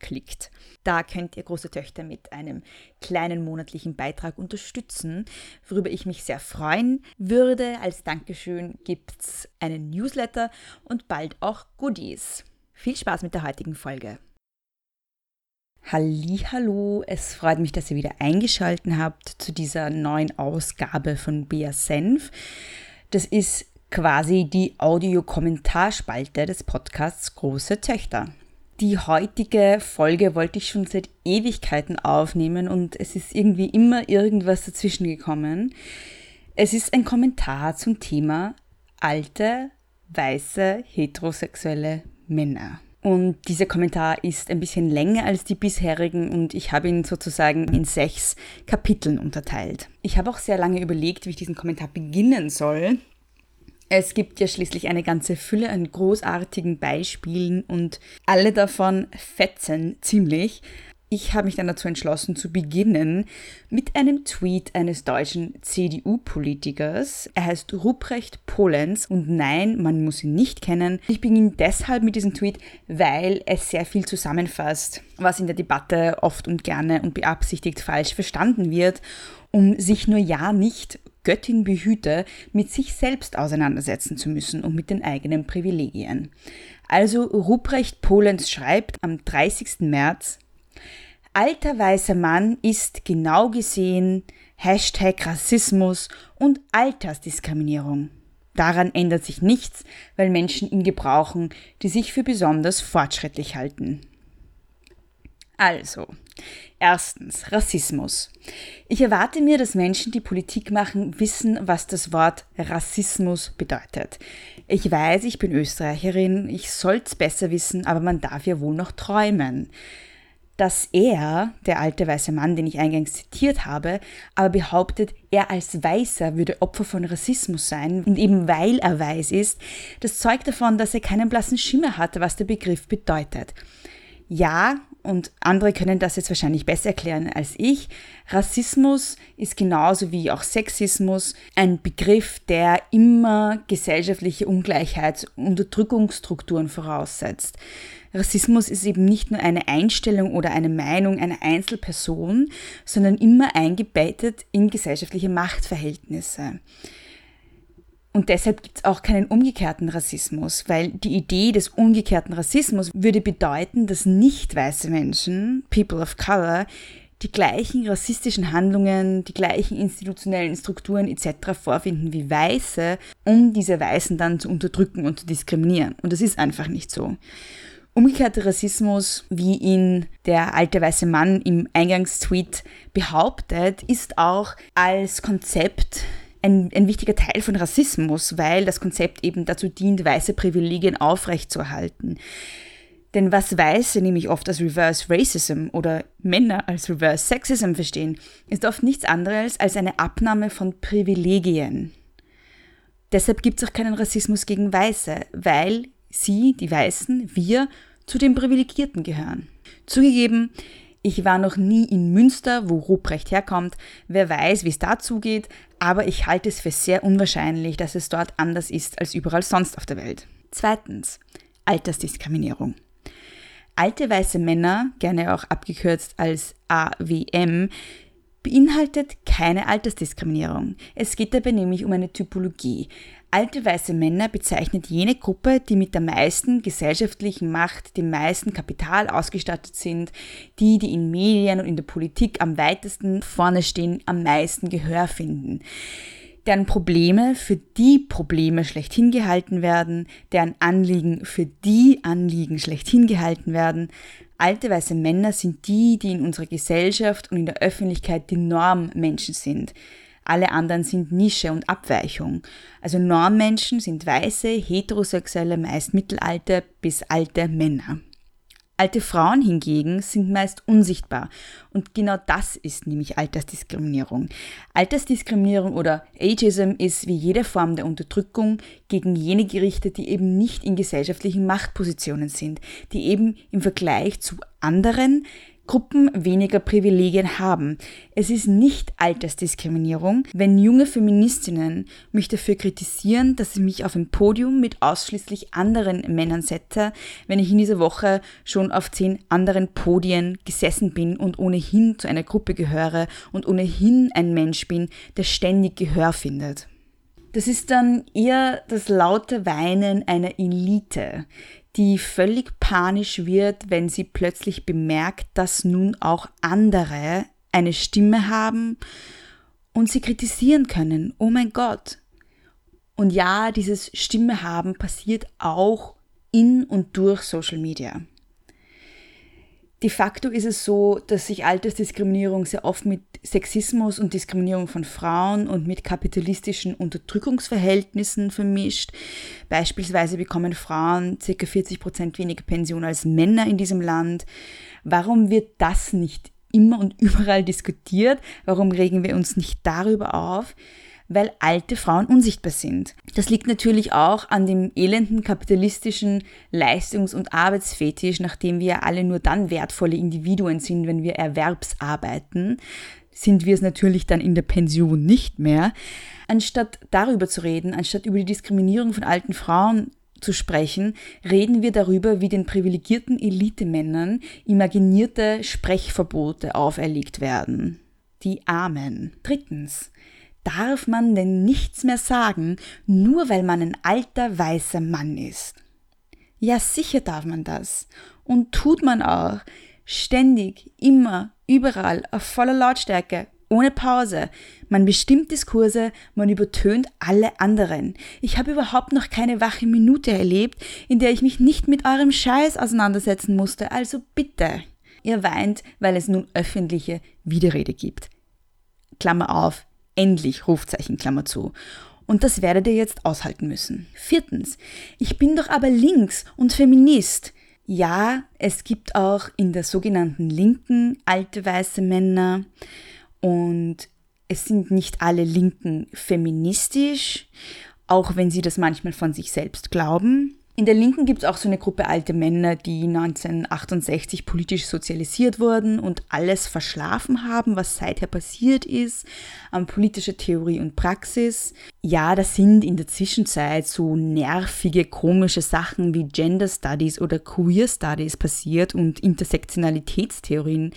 klickt. Da könnt ihr große Töchter mit einem kleinen monatlichen Beitrag unterstützen, worüber ich mich sehr freuen würde. Als Dankeschön gibt es einen Newsletter und bald auch Goodies. Viel Spaß mit der heutigen Folge. Hallo, es freut mich, dass ihr wieder eingeschaltet habt zu dieser neuen Ausgabe von Bea Senf. Das ist quasi die Audiokommentarspalte des Podcasts Große Töchter. Die heutige Folge wollte ich schon seit Ewigkeiten aufnehmen und es ist irgendwie immer irgendwas dazwischen gekommen. Es ist ein Kommentar zum Thema alte, weiße, heterosexuelle Männer. Und dieser Kommentar ist ein bisschen länger als die bisherigen und ich habe ihn sozusagen in sechs Kapiteln unterteilt. Ich habe auch sehr lange überlegt, wie ich diesen Kommentar beginnen soll. Es gibt ja schließlich eine ganze Fülle an großartigen Beispielen und alle davon fetzen ziemlich. Ich habe mich dann dazu entschlossen zu beginnen mit einem Tweet eines deutschen CDU-Politikers. Er heißt Ruprecht Polenz und nein, man muss ihn nicht kennen. Ich beginne deshalb mit diesem Tweet, weil es sehr viel zusammenfasst, was in der Debatte oft und gerne und beabsichtigt falsch verstanden wird, um sich nur ja nicht Göttin behüte, mit sich selbst auseinandersetzen zu müssen und mit den eigenen Privilegien. Also Ruprecht Polenz schreibt am 30. März, Alter weißer Mann ist genau gesehen Hashtag Rassismus und Altersdiskriminierung. Daran ändert sich nichts, weil Menschen ihn gebrauchen, die sich für besonders fortschrittlich halten. Also, erstens Rassismus. Ich erwarte mir, dass Menschen, die Politik machen, wissen, was das Wort Rassismus bedeutet. Ich weiß, ich bin Österreicherin, ich soll's besser wissen, aber man darf ja wohl noch träumen. Dass er, der alte weiße Mann, den ich eingangs zitiert habe, aber behauptet, er als Weißer würde Opfer von Rassismus sein und eben weil er weiß ist, das zeugt davon, dass er keinen blassen Schimmer hatte, was der Begriff bedeutet. Ja, und andere können das jetzt wahrscheinlich besser erklären als ich. Rassismus ist genauso wie auch Sexismus ein Begriff, der immer gesellschaftliche Ungleichheits- und Unterdrückungsstrukturen voraussetzt. Rassismus ist eben nicht nur eine Einstellung oder eine Meinung einer Einzelperson, sondern immer eingebettet in gesellschaftliche Machtverhältnisse. Und deshalb gibt es auch keinen umgekehrten Rassismus, weil die Idee des umgekehrten Rassismus würde bedeuten, dass nicht weiße Menschen, People of Color, die gleichen rassistischen Handlungen, die gleichen institutionellen Strukturen etc. vorfinden wie Weiße, um diese Weißen dann zu unterdrücken und zu diskriminieren. Und das ist einfach nicht so. Umgekehrter Rassismus, wie ihn der alte weiße Mann im Eingangstweet behauptet, ist auch als Konzept ein, ein wichtiger Teil von Rassismus, weil das Konzept eben dazu dient, weiße Privilegien aufrechtzuerhalten. Denn was Weiße nämlich oft als Reverse Racism oder Männer als Reverse Sexism verstehen, ist oft nichts anderes als eine Abnahme von Privilegien. Deshalb gibt es auch keinen Rassismus gegen Weiße, weil sie, die Weißen, wir, zu den Privilegierten gehören. Zugegeben, ich war noch nie in Münster, wo Ruprecht herkommt. Wer weiß, wie es da zugeht, aber ich halte es für sehr unwahrscheinlich, dass es dort anders ist als überall sonst auf der Welt. Zweitens, Altersdiskriminierung. Alte weiße Männer, gerne auch abgekürzt als AWM, beinhaltet keine Altersdiskriminierung. Es geht dabei nämlich um eine Typologie. Alte weiße Männer bezeichnet jene Gruppe, die mit der meisten gesellschaftlichen Macht, dem meisten Kapital ausgestattet sind, die, die in Medien und in der Politik am weitesten vorne stehen, am meisten Gehör finden deren Probleme für die Probleme schlechthin gehalten werden, deren Anliegen für die Anliegen schlechthin gehalten werden. Alte weiße Männer sind die, die in unserer Gesellschaft und in der Öffentlichkeit die Normmenschen sind. Alle anderen sind Nische und Abweichung. Also Normmenschen sind weiße, heterosexuelle, meist mittelalte bis alte Männer. Alte Frauen hingegen sind meist unsichtbar. Und genau das ist nämlich Altersdiskriminierung. Altersdiskriminierung oder Ageism ist wie jede Form der Unterdrückung gegen jene gerichtet, die eben nicht in gesellschaftlichen Machtpositionen sind, die eben im Vergleich zu anderen Gruppen weniger Privilegien haben. Es ist nicht Altersdiskriminierung, wenn junge Feministinnen mich dafür kritisieren, dass ich mich auf ein Podium mit ausschließlich anderen Männern setze, wenn ich in dieser Woche schon auf zehn anderen Podien gesessen bin und ohnehin zu einer Gruppe gehöre und ohnehin ein Mensch bin, der ständig Gehör findet. Das ist dann eher das laute Weinen einer Elite, die völlig panisch wird, wenn sie plötzlich bemerkt, dass nun auch andere eine Stimme haben und sie kritisieren können. Oh mein Gott. Und ja, dieses Stimme haben passiert auch in und durch Social Media. De facto ist es so, dass sich Altersdiskriminierung sehr oft mit Sexismus und Diskriminierung von Frauen und mit kapitalistischen Unterdrückungsverhältnissen vermischt. Beispielsweise bekommen Frauen ca. 40 Prozent weniger Pension als Männer in diesem Land. Warum wird das nicht immer und überall diskutiert? Warum regen wir uns nicht darüber auf? Weil alte Frauen unsichtbar sind. Das liegt natürlich auch an dem elenden kapitalistischen Leistungs- und Arbeitsfetisch, nachdem wir alle nur dann wertvolle Individuen sind, wenn wir erwerbsarbeiten, sind wir es natürlich dann in der Pension nicht mehr. Anstatt darüber zu reden, anstatt über die Diskriminierung von alten Frauen zu sprechen, reden wir darüber, wie den privilegierten Elitemännern imaginierte Sprechverbote auferlegt werden. Die Armen. Drittens. Darf man denn nichts mehr sagen, nur weil man ein alter weißer Mann ist? Ja, sicher darf man das. Und tut man auch. Ständig, immer, überall, auf voller Lautstärke, ohne Pause. Man bestimmt Diskurse, man übertönt alle anderen. Ich habe überhaupt noch keine wache Minute erlebt, in der ich mich nicht mit eurem Scheiß auseinandersetzen musste, also bitte. Ihr weint, weil es nun öffentliche Widerrede gibt. Klammer auf, Endlich, Rufzeichen, Klammer zu. Und das werdet ihr jetzt aushalten müssen. Viertens, ich bin doch aber links und Feminist. Ja, es gibt auch in der sogenannten Linken alte weiße Männer und es sind nicht alle Linken feministisch, auch wenn sie das manchmal von sich selbst glauben. In der Linken gibt es auch so eine Gruppe alte Männer, die 1968 politisch sozialisiert wurden und alles verschlafen haben, was seither passiert ist, an politischer Theorie und Praxis. Ja, da sind in der Zwischenzeit so nervige, komische Sachen wie Gender Studies oder Queer Studies passiert und Intersektionalitätstheorien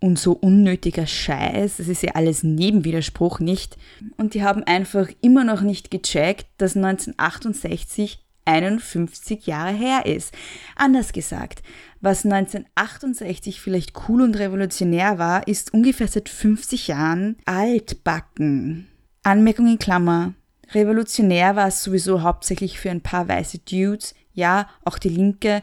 und so unnötiger Scheiß, das ist ja alles Nebenwiderspruch nicht. Und die haben einfach immer noch nicht gecheckt, dass 1968 51 Jahre her ist. Anders gesagt, was 1968 vielleicht cool und revolutionär war, ist ungefähr seit 50 Jahren altbacken. Anmerkung in Klammer. Revolutionär war es sowieso hauptsächlich für ein paar weiße Dudes. Ja, auch die Linke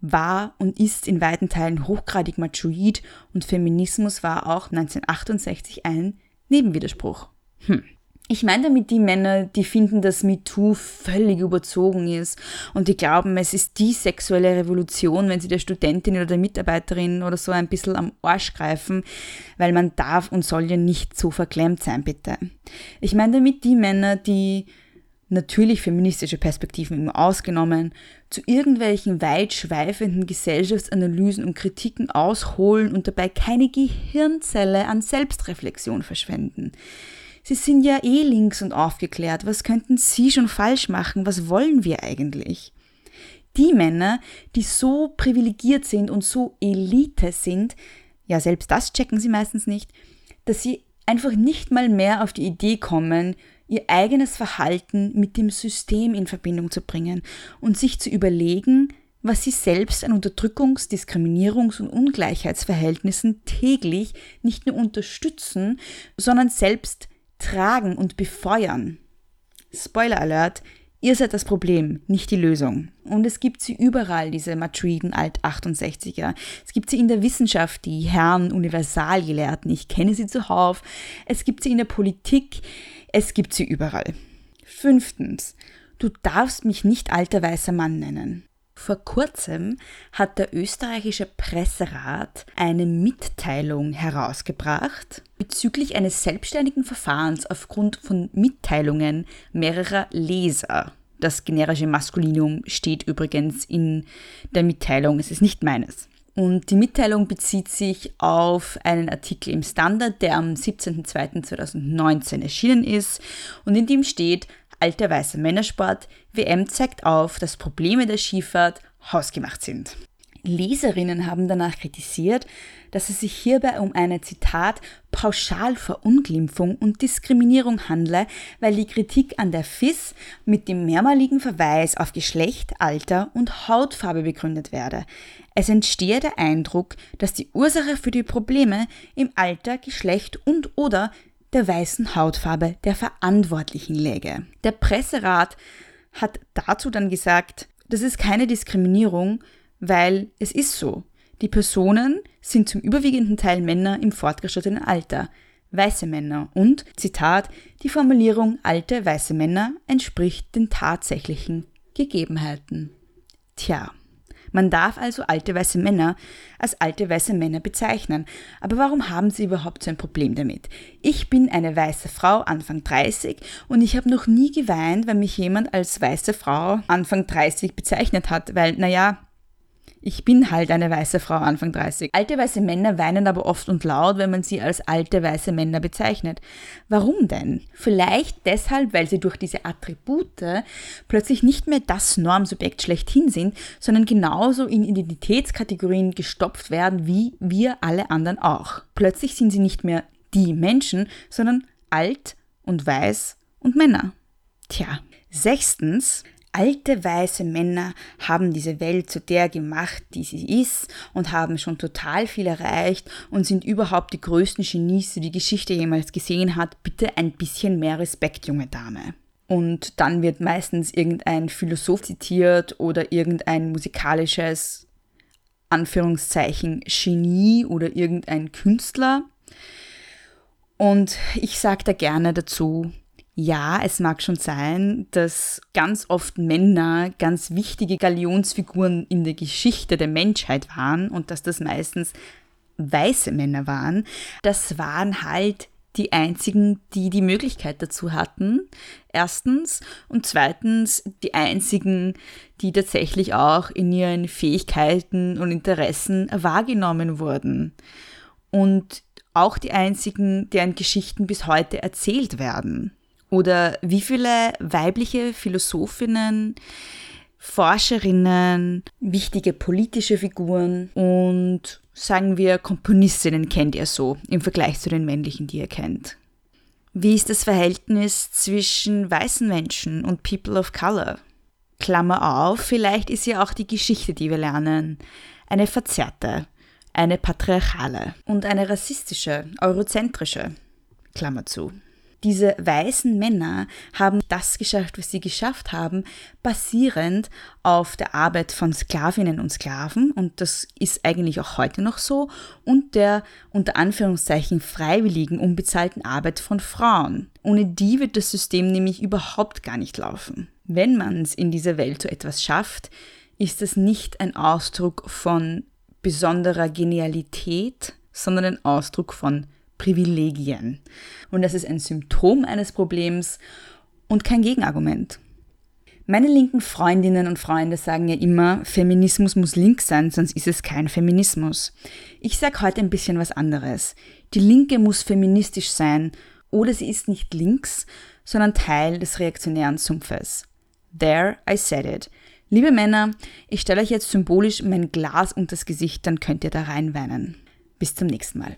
war und ist in weiten Teilen hochgradig machoid und Feminismus war auch 1968 ein Nebenwiderspruch. Hm. Ich meine damit die Männer, die finden, dass MeToo völlig überzogen ist und die glauben, es ist die sexuelle Revolution, wenn sie der Studentin oder der Mitarbeiterin oder so ein bisschen am Arsch greifen, weil man darf und soll ja nicht so verklemmt sein, bitte. Ich meine damit die Männer, die natürlich feministische Perspektiven immer ausgenommen, zu irgendwelchen weitschweifenden Gesellschaftsanalysen und Kritiken ausholen und dabei keine Gehirnzelle an Selbstreflexion verschwenden. Sie sind ja eh links und aufgeklärt. Was könnten Sie schon falsch machen? Was wollen wir eigentlich? Die Männer, die so privilegiert sind und so Elite sind, ja, selbst das checken sie meistens nicht, dass sie einfach nicht mal mehr auf die Idee kommen, ihr eigenes Verhalten mit dem System in Verbindung zu bringen und sich zu überlegen, was sie selbst an Unterdrückungs-, Diskriminierungs- und Ungleichheitsverhältnissen täglich nicht nur unterstützen, sondern selbst tragen und befeuern. Spoiler Alert, ihr seid das Problem, nicht die Lösung. Und es gibt sie überall, diese matroiden Alt-68er. Es gibt sie in der Wissenschaft, die Herren Universalgelehrten, ich kenne sie zuhauf. Es gibt sie in der Politik, es gibt sie überall. Fünftens, du darfst mich nicht alter weißer Mann nennen. Vor kurzem hat der österreichische Presserat eine Mitteilung herausgebracht bezüglich eines selbstständigen Verfahrens aufgrund von Mitteilungen mehrerer Leser. Das generische Maskulinum steht übrigens in der Mitteilung, es ist nicht meines. Und die Mitteilung bezieht sich auf einen Artikel im Standard, der am 17.02.2019 erschienen ist und in dem steht, alter weißer Männersport, WM zeigt auf, dass Probleme der Skifahrt hausgemacht sind. Leserinnen haben danach kritisiert, dass es sich hierbei um eine Zitat Pauschalverunglimpfung und Diskriminierung handle, weil die Kritik an der FIS mit dem mehrmaligen Verweis auf Geschlecht, Alter und Hautfarbe begründet werde. Es entstehe der Eindruck, dass die Ursache für die Probleme im Alter, Geschlecht und oder der weißen Hautfarbe der Verantwortlichen läge. Der Presserat hat dazu dann gesagt, das ist keine Diskriminierung, weil es ist so. Die Personen sind zum überwiegenden Teil Männer im fortgeschrittenen Alter, weiße Männer und, Zitat, die Formulierung alte weiße Männer entspricht den tatsächlichen Gegebenheiten. Tja. Man darf also alte weiße Männer als alte weiße Männer bezeichnen. Aber warum haben sie überhaupt so ein Problem damit? Ich bin eine weiße Frau, Anfang 30, und ich habe noch nie geweint, wenn mich jemand als weiße Frau Anfang 30 bezeichnet hat, weil, naja, ich bin halt eine weiße Frau Anfang 30. Alte weiße Männer weinen aber oft und laut, wenn man sie als alte weiße Männer bezeichnet. Warum denn? Vielleicht deshalb, weil sie durch diese Attribute plötzlich nicht mehr das Normsubjekt schlechthin sind, sondern genauso in Identitätskategorien gestopft werden wie wir alle anderen auch. Plötzlich sind sie nicht mehr die Menschen, sondern alt und weiß und Männer. Tja. Sechstens, Alte weiße Männer haben diese Welt zu der gemacht, die sie ist und haben schon total viel erreicht und sind überhaupt die größten Genies, die die Geschichte jemals gesehen hat. Bitte ein bisschen mehr Respekt, junge Dame. Und dann wird meistens irgendein Philosoph zitiert oder irgendein musikalisches Anführungszeichen Genie oder irgendein Künstler. Und ich sage da gerne dazu, ja, es mag schon sein, dass ganz oft Männer ganz wichtige Galionsfiguren in der Geschichte der Menschheit waren und dass das meistens weiße Männer waren. Das waren halt die einzigen, die die Möglichkeit dazu hatten. Erstens. Und zweitens die einzigen, die tatsächlich auch in ihren Fähigkeiten und Interessen wahrgenommen wurden. Und auch die einzigen, deren Geschichten bis heute erzählt werden. Oder wie viele weibliche Philosophinnen, Forscherinnen, wichtige politische Figuren und sagen wir Komponistinnen kennt ihr so im Vergleich zu den männlichen, die ihr kennt? Wie ist das Verhältnis zwischen weißen Menschen und People of Color? Klammer auf, vielleicht ist ja auch die Geschichte, die wir lernen, eine verzerrte, eine patriarchale und eine rassistische, eurozentrische. Klammer zu. Diese weißen Männer haben das geschafft, was sie geschafft haben, basierend auf der Arbeit von Sklavinnen und Sklaven, und das ist eigentlich auch heute noch so, und der unter Anführungszeichen freiwilligen, unbezahlten Arbeit von Frauen. Ohne die wird das System nämlich überhaupt gar nicht laufen. Wenn man es in dieser Welt so etwas schafft, ist es nicht ein Ausdruck von besonderer Genialität, sondern ein Ausdruck von Privilegien. Und das ist ein Symptom eines Problems und kein Gegenargument. Meine linken Freundinnen und Freunde sagen ja immer, Feminismus muss links sein, sonst ist es kein Feminismus. Ich sage heute ein bisschen was anderes. Die Linke muss feministisch sein oder sie ist nicht links, sondern Teil des reaktionären Sumpfes. There I said it. Liebe Männer, ich stelle euch jetzt symbolisch mein Glas unter das Gesicht, dann könnt ihr da reinweinen. Bis zum nächsten Mal.